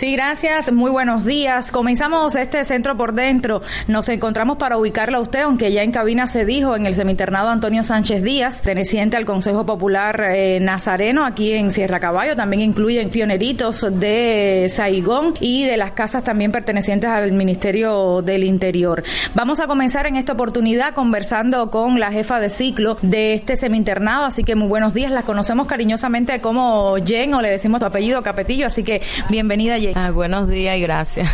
Sí, gracias. Muy buenos días. Comenzamos este centro por dentro. Nos encontramos para ubicarla a usted, aunque ya en cabina se dijo, en el semiternado Antonio Sánchez Díaz, perteneciente al Consejo Popular eh, Nazareno, aquí en Sierra Caballo. También incluyen pioneritos de Saigón y de las casas también pertenecientes al Ministerio del Interior. Vamos a comenzar en esta oportunidad conversando con la jefa de ciclo de este semiternado, así que muy buenos días. Las conocemos cariñosamente como Jen, o le decimos tu apellido Capetillo, así que bienvenida Jen. Ah, buenos días y gracias.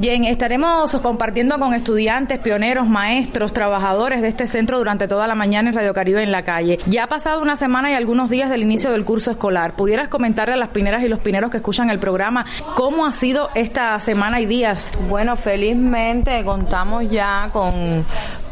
Jen, estaremos compartiendo con estudiantes, pioneros, maestros, trabajadores de este centro durante toda la mañana en Radio Caribe en la calle. Ya ha pasado una semana y algunos días del inicio del curso escolar. ¿Pudieras comentarle a las pineras y los pineros que escuchan el programa cómo ha sido esta semana y días? Bueno, felizmente contamos ya con,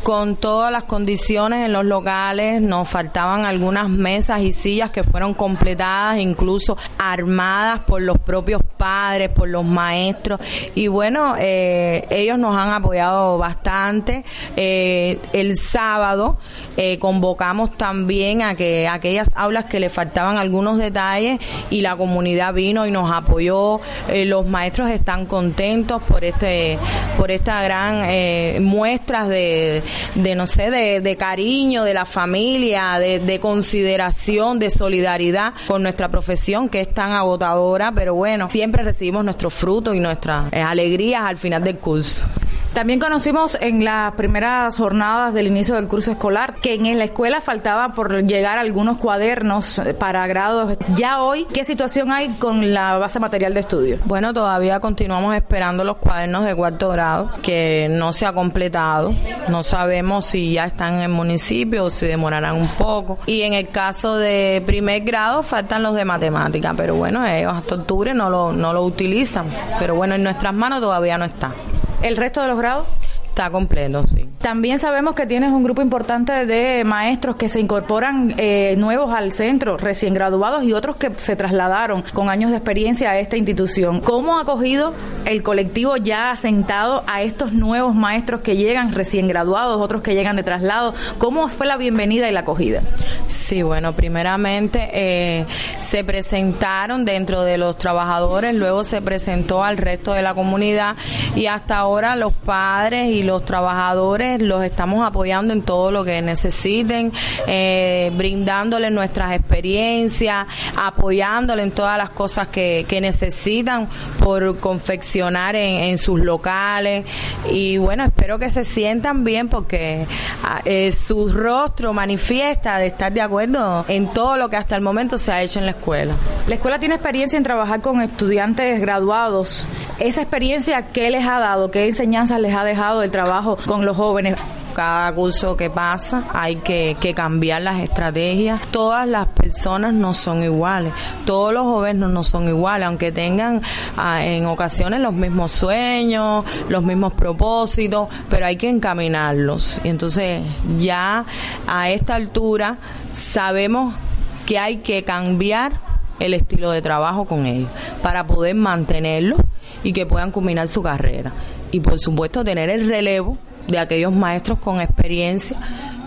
con todas las condiciones en los locales. Nos faltaban algunas mesas y sillas que fueron completadas, incluso armadas por los propios padres, por los maestros. Y bueno, eh, ellos nos han apoyado bastante. Eh, el sábado eh, convocamos también a que aquellas aulas que le faltaban algunos detalles y la comunidad vino y nos apoyó. Eh, los maestros están contentos por este, por esta gran muestras de, de no sé, de, de cariño de la familia, de, de consideración, de solidaridad con nuestra profesión que es tan agotadora, pero bueno, siempre recibimos nuestros frutos y nuestras eh, alegrías al final del curso. También conocimos en las primeras jornadas del inicio del curso escolar que en la escuela faltaba por llegar algunos cuadernos para grados. Ya hoy, ¿qué situación hay con la base material de estudio? Bueno, todavía continuamos esperando los cuadernos de cuarto grado, que no se ha completado. No sabemos si ya están en el municipio o si demorarán un poco. Y en el caso de primer grado faltan los de matemática, pero bueno, ellos hasta octubre no lo, no lo utilizan. Pero bueno, en nuestras manos todavía no está. ¿El resto de los grados? Está completo, sí. También sabemos que tienes un grupo importante de maestros que se incorporan eh, nuevos al centro, recién graduados y otros que se trasladaron con años de experiencia a esta institución. ¿Cómo ha acogido el colectivo ya asentado a estos nuevos maestros que llegan recién graduados, otros que llegan de traslado? ¿Cómo fue la bienvenida y la acogida? Sí, bueno, primeramente eh, se presentaron dentro de los trabajadores, luego se presentó al resto de la comunidad y hasta ahora los padres y los trabajadores los estamos apoyando en todo lo que necesiten, eh, brindándoles nuestras experiencias, apoyándoles en todas las cosas que, que necesitan por confeccionar en, en, sus locales y bueno, espero que se sientan bien porque eh, su rostro manifiesta de estar de acuerdo en todo lo que hasta el momento se ha hecho en la escuela. La escuela tiene experiencia en trabajar con estudiantes graduados. Esa experiencia, ¿qué les ha dado? ¿Qué enseñanzas les ha dejado el trabajo con los jóvenes? cada curso que pasa hay que, cambiar las estrategias. Todas las personas no son iguales, todos los jóvenes no son iguales, aunque tengan ah, en ocasiones los mismos sueños, los mismos propósitos, pero hay que encaminarlos. Y entonces ya a esta altura sabemos que hay que cambiar el estilo de trabajo con ellos para poder mantenerlos y que puedan culminar su carrera. Y por supuesto tener el relevo de aquellos maestros con experiencia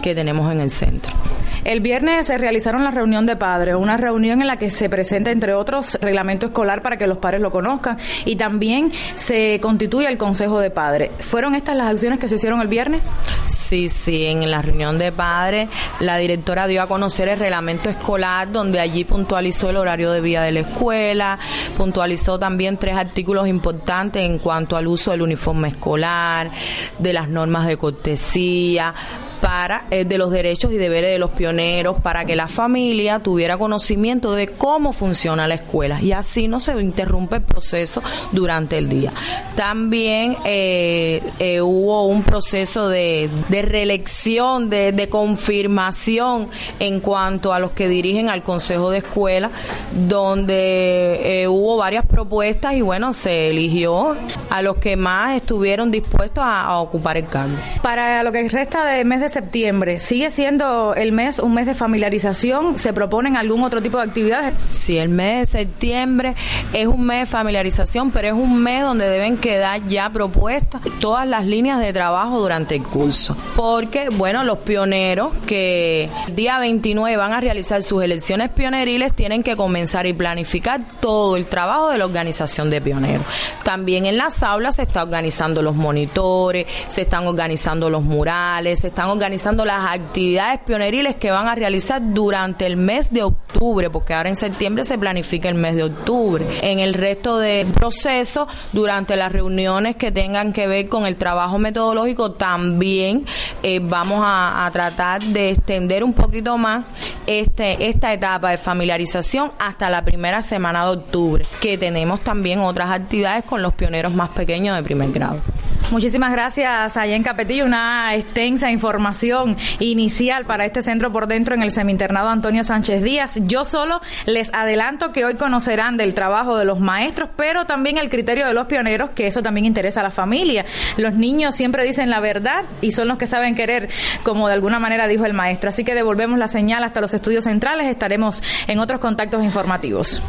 que tenemos en el centro. El viernes se realizaron la reunión de padres, una reunión en la que se presenta, entre otros, reglamento escolar para que los padres lo conozcan y también se constituye el Consejo de Padres. ¿Fueron estas las acciones que se hicieron el viernes? Sí, sí, en la reunión de padres la directora dio a conocer el reglamento escolar donde allí puntualizó el horario de vida de la escuela, puntualizó también tres artículos importantes en cuanto al uso del uniforme escolar, de las normas de cortesía, para eh, de los derechos y deberes de los pioneros para que la familia tuviera conocimiento de cómo funciona la escuela y así no se interrumpe el proceso durante el día. También eh, eh, hubo un proceso de, de reelección, de, de, confirmación en cuanto a los que dirigen al Consejo de Escuela, donde hubo varias propuestas y bueno, se eligió a los que más estuvieron dispuestos a, a ocupar el cargo. Para lo que resta de mes de septiembre sigue siendo el mes un mes de familiarización. ¿Se proponen algún otro tipo de actividades? Sí, el mes de septiembre es un mes de familiarización, pero es un mes donde deben quedar ya propuestas todas las líneas de trabajo durante el curso. Porque, bueno, los pioneros que el día 29 van a realizar sus elecciones pioneriles tienen que comenzar y planificar todo el trabajo de la organización de pioneros. También en las aulas se está organizando los monitores, se están organizando los murales, se están organizando las actividades pioneriles que van a realizar durante el mes de octubre, porque ahora en septiembre se planifica el mes de octubre. En el resto del proceso, durante las reuniones que tengan que ver con el trabajo metodológico, también eh, vamos a, a, tratar de extender un poquito más este, esta etapa de familiarización hasta la primera semana de octubre, que tenemos también otras actividades con los pioneros más pequeños de primer grado. Muchísimas gracias, Ayen Capetillo. Una extensa información inicial para este centro por dentro en el seminternado Antonio Sánchez Díaz. Yo solo les adelanto que hoy conocerán del trabajo de los maestros, pero también el criterio de los pioneros, que eso también interesa a la familia. Los niños siempre dicen la verdad y son los que saben querer, como de alguna manera dijo el maestro. Así que devolvemos la señal hasta los estudios centrales. Estaremos en otros contactos informativos.